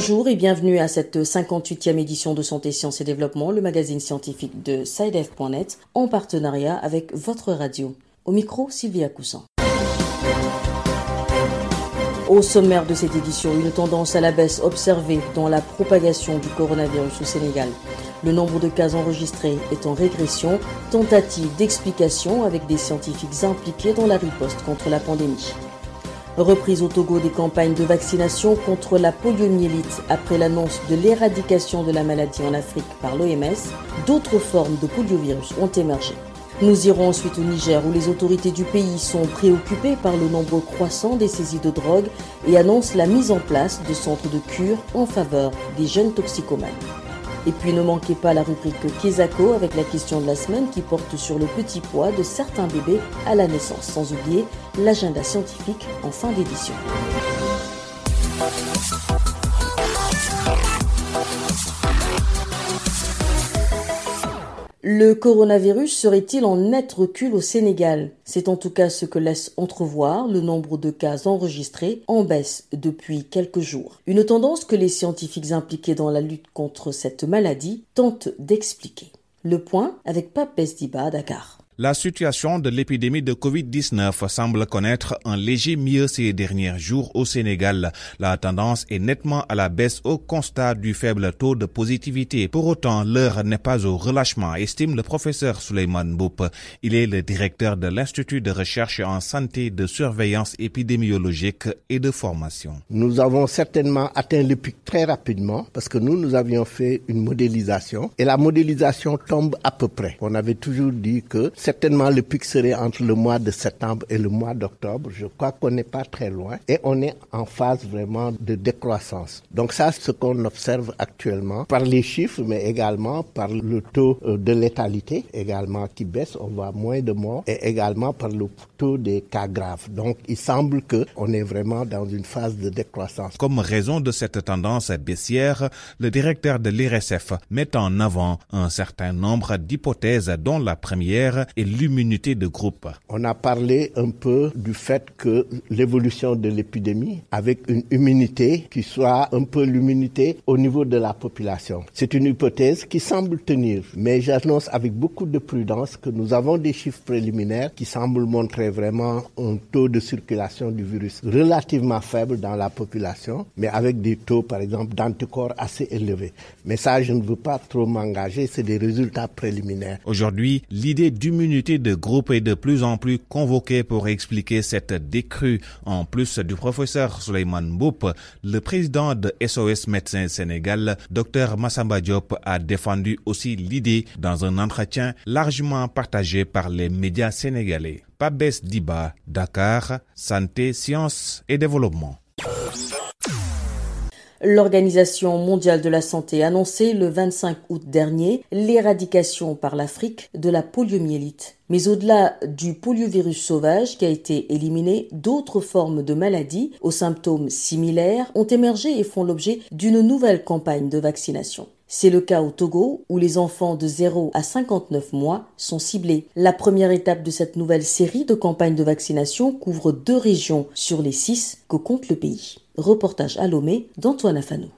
Bonjour et bienvenue à cette 58e édition de Santé, Sciences et Développement, le magazine scientifique de SciDev.net, en partenariat avec votre radio. Au micro, Sylvia Coussan. Au sommaire de cette édition, une tendance à la baisse observée dans la propagation du coronavirus au Sénégal. Le nombre de cas enregistrés est en régression, tentative d'explication avec des scientifiques impliqués dans la riposte contre la pandémie. Reprise au Togo des campagnes de vaccination contre la poliomyélite après l'annonce de l'éradication de la maladie en Afrique par l'OMS, d'autres formes de poliovirus ont émergé. Nous irons ensuite au Niger où les autorités du pays sont préoccupées par le nombre croissant des saisies de drogue et annoncent la mise en place de centres de cure en faveur des jeunes toxicomanes. Et puis ne manquez pas la rubrique Kesako avec la question de la semaine qui porte sur le petit poids de certains bébés à la naissance, sans oublier l'agenda scientifique en fin d'édition. Le coronavirus serait-il en net recul au Sénégal? C'est en tout cas ce que laisse entrevoir le nombre de cas enregistrés en baisse depuis quelques jours. Une tendance que les scientifiques impliqués dans la lutte contre cette maladie tentent d'expliquer. Le point avec Pape Besdiba à Dakar. La situation de l'épidémie de Covid-19 semble connaître un léger mieux ces derniers jours au Sénégal. La tendance est nettement à la baisse au constat du faible taux de positivité. Pour autant, l'heure n'est pas au relâchement, estime le professeur Suleiman Boup. Il est le directeur de l'Institut de recherche en santé, de surveillance épidémiologique et de formation. Nous avons certainement atteint le pic très rapidement parce que nous, nous avions fait une modélisation et la modélisation tombe à peu près. On avait toujours dit que certainement le pic serait entre le mois de septembre et le mois d'octobre. Je crois qu'on n'est pas très loin et on est en phase vraiment de décroissance. Donc ça, c'est ce qu'on observe actuellement par les chiffres, mais également par le taux euh, de létalité également qui baisse. On voit moins de morts et également par le taux des cas graves. Donc il semble que on est vraiment dans une phase de décroissance. Comme raison de cette tendance baissière, le directeur de l'IRSF met en avant un certain nombre d'hypothèses dont la première et l'immunité de groupe. On a parlé un peu du fait que l'évolution de l'épidémie avec une immunité qui soit un peu l'immunité au niveau de la population. C'est une hypothèse qui semble tenir, mais j'annonce avec beaucoup de prudence que nous avons des chiffres préliminaires qui semblent montrer vraiment un taux de circulation du virus relativement faible dans la population, mais avec des taux, par exemple, d'anticorps assez élevés. Mais ça, je ne veux pas trop m'engager, c'est des résultats préliminaires. Aujourd'hui, l'idée d'immunité communauté de groupe est de plus en plus convoquée pour expliquer cette décrue. En plus du professeur Suleiman Boup, le président de SOS Médecins Sénégal, Dr Massamba Diop, a défendu aussi l'idée dans un entretien largement partagé par les médias sénégalais. Pabès Diba, Dakar, Santé, Sciences et Développement. L'Organisation mondiale de la santé a annoncé le 25 août dernier l'éradication par l'Afrique de la poliomyélite. Mais au-delà du poliovirus sauvage qui a été éliminé, d'autres formes de maladies aux symptômes similaires ont émergé et font l'objet d'une nouvelle campagne de vaccination. C'est le cas au Togo où les enfants de 0 à 59 mois sont ciblés. La première étape de cette nouvelle série de campagnes de vaccination couvre deux régions sur les six que compte le pays. Reportage à Lomé d'Antoine Afanou.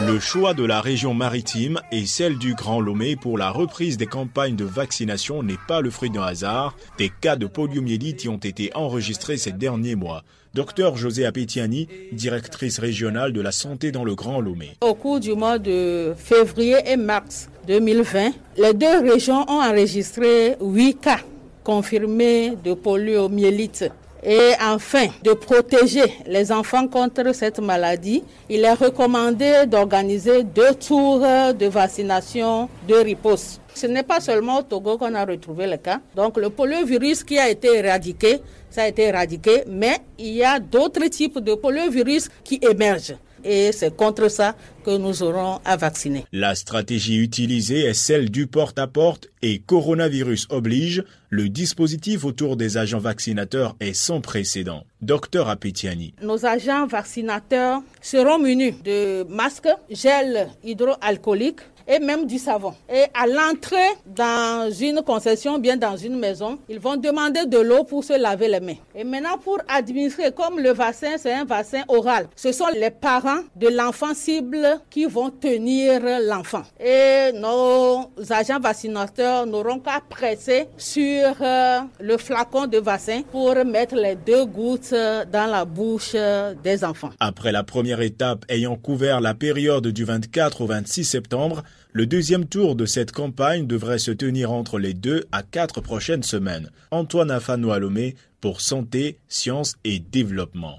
Le choix de la région maritime et celle du Grand Lomé pour la reprise des campagnes de vaccination n'est pas le fruit d'un hasard. Des cas de poliomyélite y ont été enregistrés ces derniers mois. Docteur José Apetiani, directrice régionale de la santé dans le Grand Lomé. Au cours du mois de février et mars 2020, les deux régions ont enregistré 8 cas confirmés de poliomyélite. Et enfin, de protéger les enfants contre cette maladie, il est recommandé d'organiser deux tours de vaccination de riposte. Ce n'est pas seulement au Togo qu'on a retrouvé le cas. Donc le poliovirus qui a été éradiqué, ça a été éradiqué, mais il y a d'autres types de poliovirus qui émergent et c'est contre ça que nous aurons à vacciner. La stratégie utilisée est celle du porte-à-porte et coronavirus oblige. Le dispositif autour des agents vaccinateurs est sans précédent. Docteur Apetiani. Nos agents vaccinateurs seront munis de masques, gel hydroalcoolique et même du savon. Et à l'entrée dans une concession, bien dans une maison, ils vont demander de l'eau pour se laver les mains. Et maintenant, pour administrer, comme le vaccin, c'est un vaccin oral, ce sont les parents de l'enfant cible qui vont tenir l'enfant. Et nos agents vaccinateurs n'auront qu'à presser sur euh, le flacon de vaccin pour mettre les deux gouttes dans la bouche des enfants. Après la première étape ayant couvert la période du 24 au 26 septembre, le deuxième tour de cette campagne devrait se tenir entre les deux à quatre prochaines semaines. Antoine Afano Alomé pour Santé, Sciences et Développement.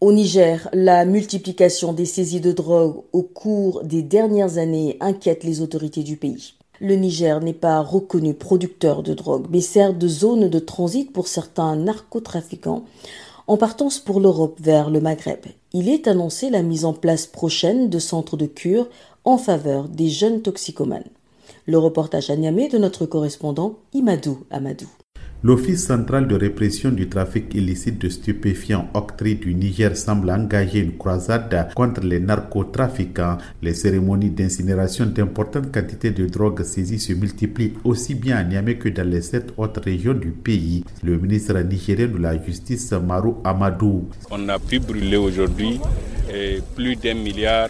Au Niger, la multiplication des saisies de drogue au cours des dernières années inquiète les autorités du pays. Le Niger n'est pas reconnu producteur de drogue, mais sert de zone de transit pour certains narcotrafiquants en partance pour l'Europe vers le Maghreb. Il est annoncé la mise en place prochaine de centres de cure en faveur des jeunes toxicomanes. Le reportage à de notre correspondant Imadou Amadou. L'Office central de répression du trafic illicite de stupéfiants octroi du Niger semble engager une croisade contre les narcotrafiquants. Les cérémonies d'incinération d'importantes quantités de drogue saisies se multiplient aussi bien à Niamey que dans les sept autres régions du pays. Le ministre nigérien de la Justice, Maru Amadou. On a pu brûler aujourd'hui eh, plus d'un milliard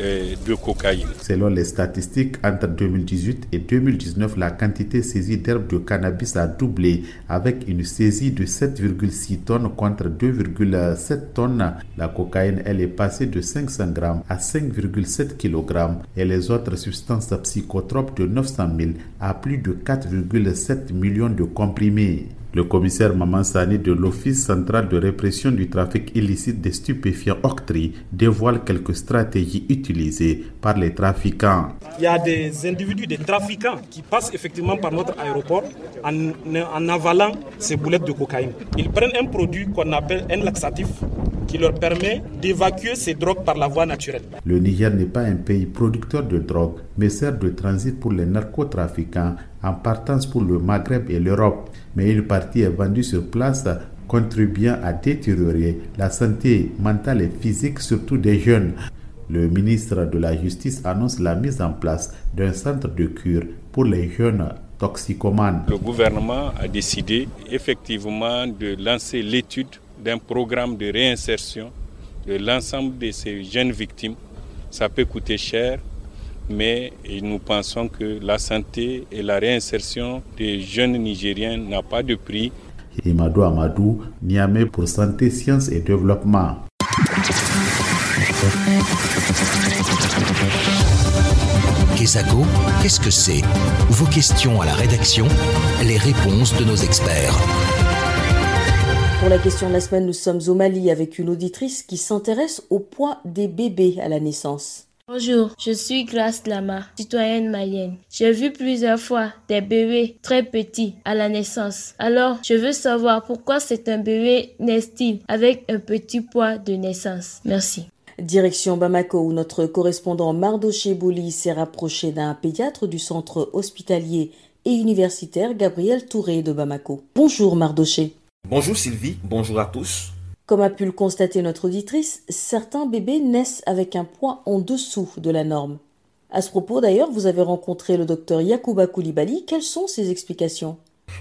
de cocaïne. Selon les statistiques, entre 2018 et 2019, la quantité saisie d'herbes de cannabis a doublé avec une saisie de 7,6 tonnes contre 2,7 tonnes. La cocaïne, elle est passée de 500 grammes à 5,7 kg et les autres substances psychotropes de 900 000 à plus de 4,7 millions de comprimés. Le commissaire Mamansani de l'Office central de répression du trafic illicite des stupéfiants Octri dévoile quelques stratégies utilisées par les trafiquants. Il y a des individus, des trafiquants qui passent effectivement par notre aéroport en, en avalant ces boulettes de cocaïne. Ils prennent un produit qu'on appelle un laxatif qui leur permet d'évacuer ces drogues par la voie naturelle. Le Niger n'est pas un pays producteur de drogue, mais sert de transit pour les narcotrafiquants en partance pour le Maghreb et l'Europe. Mais une partie est vendue sur place contribuant à détériorer la santé mentale et physique surtout des jeunes. Le ministre de la Justice annonce la mise en place d'un centre de cure pour les jeunes toxicomanes. Le gouvernement a décidé effectivement de lancer l'étude d'un programme de réinsertion de l'ensemble de ces jeunes victimes. Ça peut coûter cher, mais nous pensons que la santé et la réinsertion des jeunes Nigériens n'a pas de prix. Imadou Amadou, Niamey pour Santé, Sciences et Développement. Kesako, qu'est-ce que c'est? Vos questions à la rédaction, les réponses de nos experts. Pour la question de la semaine, nous sommes au Mali avec une auditrice qui s'intéresse au poids des bébés à la naissance. Bonjour, je suis Grace Lama, citoyenne malienne. J'ai vu plusieurs fois des bébés très petits à la naissance. Alors, je veux savoir pourquoi c'est un bébé naît-il avec un petit poids de naissance. Merci. Direction Bamako, où notre correspondant Mardoché Bouli s'est rapproché d'un pédiatre du centre hospitalier et universitaire Gabriel Touré de Bamako. Bonjour Mardoché. Bonjour Sylvie, bonjour à tous. Comme a pu le constater notre auditrice, certains bébés naissent avec un poids en dessous de la norme. À ce propos d'ailleurs, vous avez rencontré le docteur Yacouba Koulibaly. Quelles sont ses explications?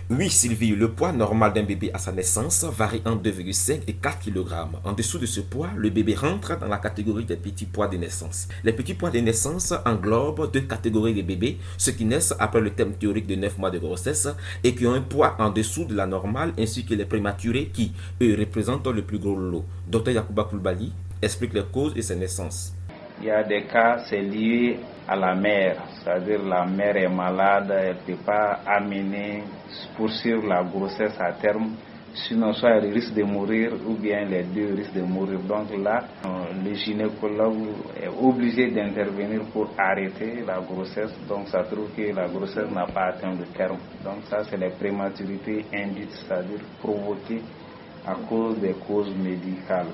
Oui, Sylvie, le poids normal d'un bébé à sa naissance varie entre 2,5 et 4 kg. En dessous de ce poids, le bébé rentre dans la catégorie des petits poids de naissance. Les petits poids de naissance englobent deux catégories de bébés, ceux qui naissent après le thème théorique de 9 mois de grossesse et qui ont un poids en dessous de la normale, ainsi que les prématurés qui, eux, représentent le plus gros lot. Dr Yacouba Koulibaly explique les causes de ces naissances. Il y a des cas, c'est lié à la mère, c'est-à-dire la mère est malade, elle ne peut pas amener, poursuivre la grossesse à terme. Sinon, soit elle risque de mourir ou bien les deux risquent de mourir. Donc là, le gynécologue est obligé d'intervenir pour arrêter la grossesse. Donc ça trouve que la grossesse n'a pas atteint le terme. Donc ça, c'est les prématurités induites, c'est-à-dire provoquées à cause des causes médicales.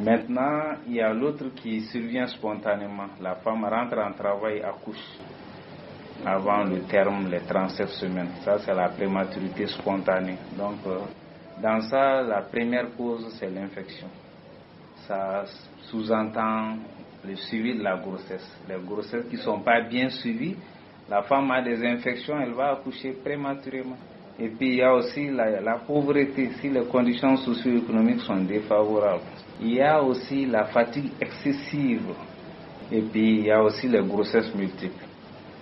Maintenant, il y a l'autre qui survient spontanément. La femme rentre en travail, accouche avant le terme, les 37 semaines. Ça, c'est la prématurité spontanée. Donc, dans ça, la première cause, c'est l'infection. Ça sous-entend le suivi de la grossesse. Les grossesses qui ne sont pas bien suivies, la femme a des infections, elle va accoucher prématurément. Et puis il y a aussi la, pauvreté, si les conditions socio-économiques sont défavorables. Il y a aussi la fatigue excessive. Et puis il y a aussi les grossesses multiples.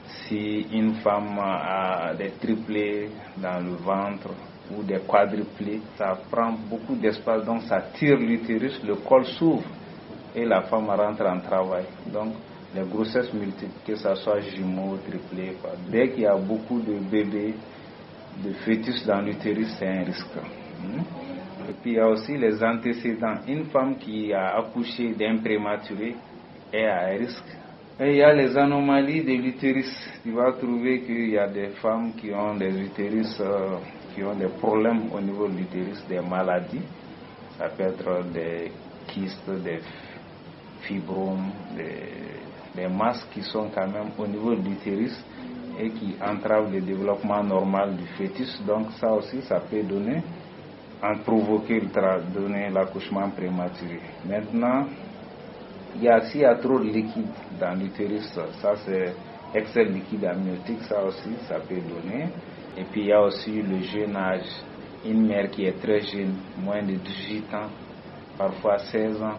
Si une femme a des triplés dans le ventre ou des quadruplés, ça prend beaucoup d'espace, donc ça tire l'utérus, le col s'ouvre et la femme rentre en travail. Donc les grossesses multiples, que ce soit jumeaux, triplés, dès qu'il y a beaucoup de bébés, de fœtus dans l'utérus, c'est un risque. Hmm? Et puis il y a aussi les antécédents. Une femme qui a accouché d'un prématuré est à risque. Et il y a les anomalies de l'utérus. Tu vas trouver qu'il y a des femmes qui ont des utérus, euh, qui ont des problèmes au niveau de l'utérus, des maladies. Ça peut être des kystes, des fibromes, des, des masses qui sont quand même au niveau de l'utérus et qui entravent le développement normal du fœtus. Donc ça aussi, ça peut donner, en provoquer, donner l'accouchement prématuré. Maintenant, il y a, s'il y a trop de liquide dans l'utérus, ça c'est excès liquide amniotique, ça aussi, ça peut donner. Et puis il y a aussi le jeune âge. Une mère qui est très jeune, moins de 18 ans, parfois 16 ans,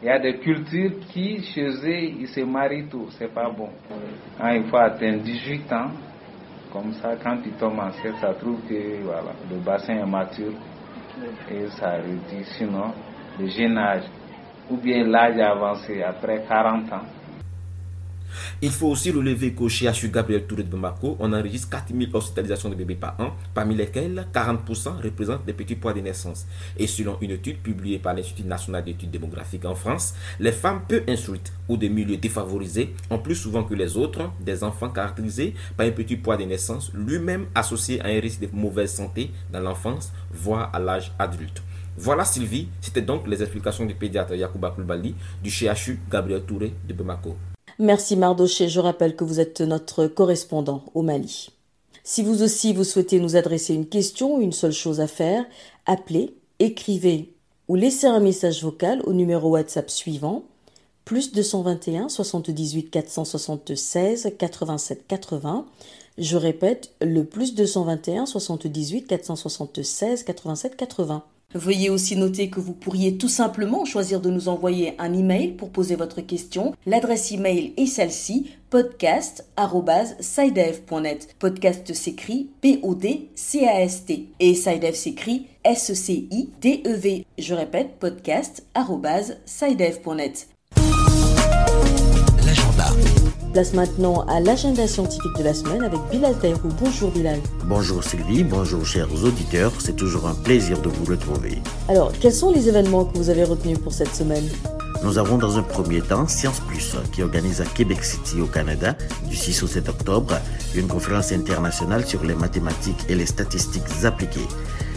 il y a des cultures qui, chez eux, ils se marient tout, c'est pas bon. Hein, il faut atteindre 18 ans, comme ça, quand tu tombes enceinte, ça trouve que voilà, le bassin est mature et ça réduit. Sinon, le jeune âge, ou bien l'âge avancé, après 40 ans, il faut aussi relever qu'au CHU Gabriel Touré de Bamako, on enregistre 4000 hospitalisations de bébés par an, parmi lesquelles 40% représentent des petits poids de naissance. Et selon une étude publiée par l'Institut national d'études démographiques en France, les femmes peu instruites ou des milieux défavorisés ont plus souvent que les autres des enfants caractérisés par un petit poids de naissance, lui-même associé à un risque de mauvaise santé dans l'enfance, voire à l'âge adulte. Voilà Sylvie, c'était donc les explications du pédiatre Yacouba Koulibaly du CHU Gabriel Touré de Bamako. Merci Mardoché, je rappelle que vous êtes notre correspondant au Mali. Si vous aussi vous souhaitez nous adresser une question, une seule chose à faire, appelez, écrivez ou laissez un message vocal au numéro WhatsApp suivant plus 221 78 476 87 80. Je répète, le plus 221 78 476 87 80. Veuillez aussi noter que vous pourriez tout simplement choisir de nous envoyer un email pour poser votre question. L'adresse email est celle-ci podcast@sidev.net. Podcast s'écrit P O D C A S T et Sidev s'écrit S C I D E V. Je répète podcast@sidev.net. Place maintenant à l'agenda scientifique de la semaine avec Bilal Taïrou. Bonjour Bilal. Bonjour Sylvie, bonjour chers auditeurs, c'est toujours un plaisir de vous retrouver. Alors, quels sont les événements que vous avez retenus pour cette semaine? Nous avons dans un premier temps Science Plus qui organise à Québec City au Canada du 6 au 7 octobre une conférence internationale sur les mathématiques et les statistiques appliquées.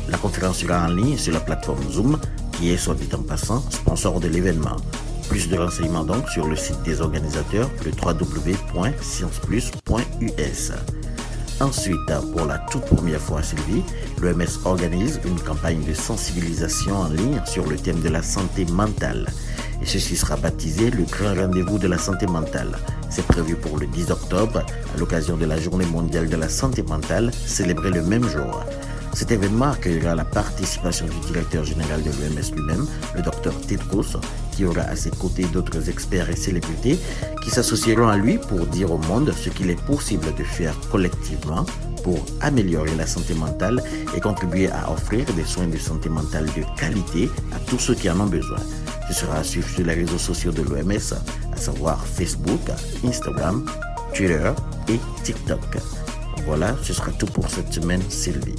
La conférence sera en ligne sur la plateforme Zoom qui est, soit dit en passant, sponsor de l'événement. Plus de renseignements donc sur le site des organisateurs, le www.scienceplus.us. Ensuite, pour la toute première fois, Sylvie, l'OMS organise une campagne de sensibilisation en ligne sur le thème de la santé mentale. Et ceci sera baptisé le grand rendez-vous de la santé mentale. C'est prévu pour le 10 octobre, à l'occasion de la Journée mondiale de la santé mentale, célébrée le même jour. Cet événement accueillera la participation du directeur général de l'OMS lui-même, le docteur Tedros, qui aura à ses côtés d'autres experts et célébrités qui s'associeront à lui pour dire au monde ce qu'il est possible de faire collectivement pour améliorer la santé mentale et contribuer à offrir des soins de santé mentale de qualité à tous ceux qui en ont besoin. Ce sera à suivre sur les réseaux sociaux de l'OMS, à savoir Facebook, Instagram, Twitter et TikTok. Voilà, ce sera tout pour cette semaine, Sylvie.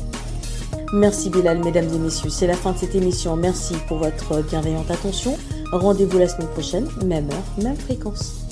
Merci Bilal, mesdames et messieurs. C'est la fin de cette émission. Merci pour votre bienveillante attention. Rendez-vous la semaine prochaine, même heure, même fréquence.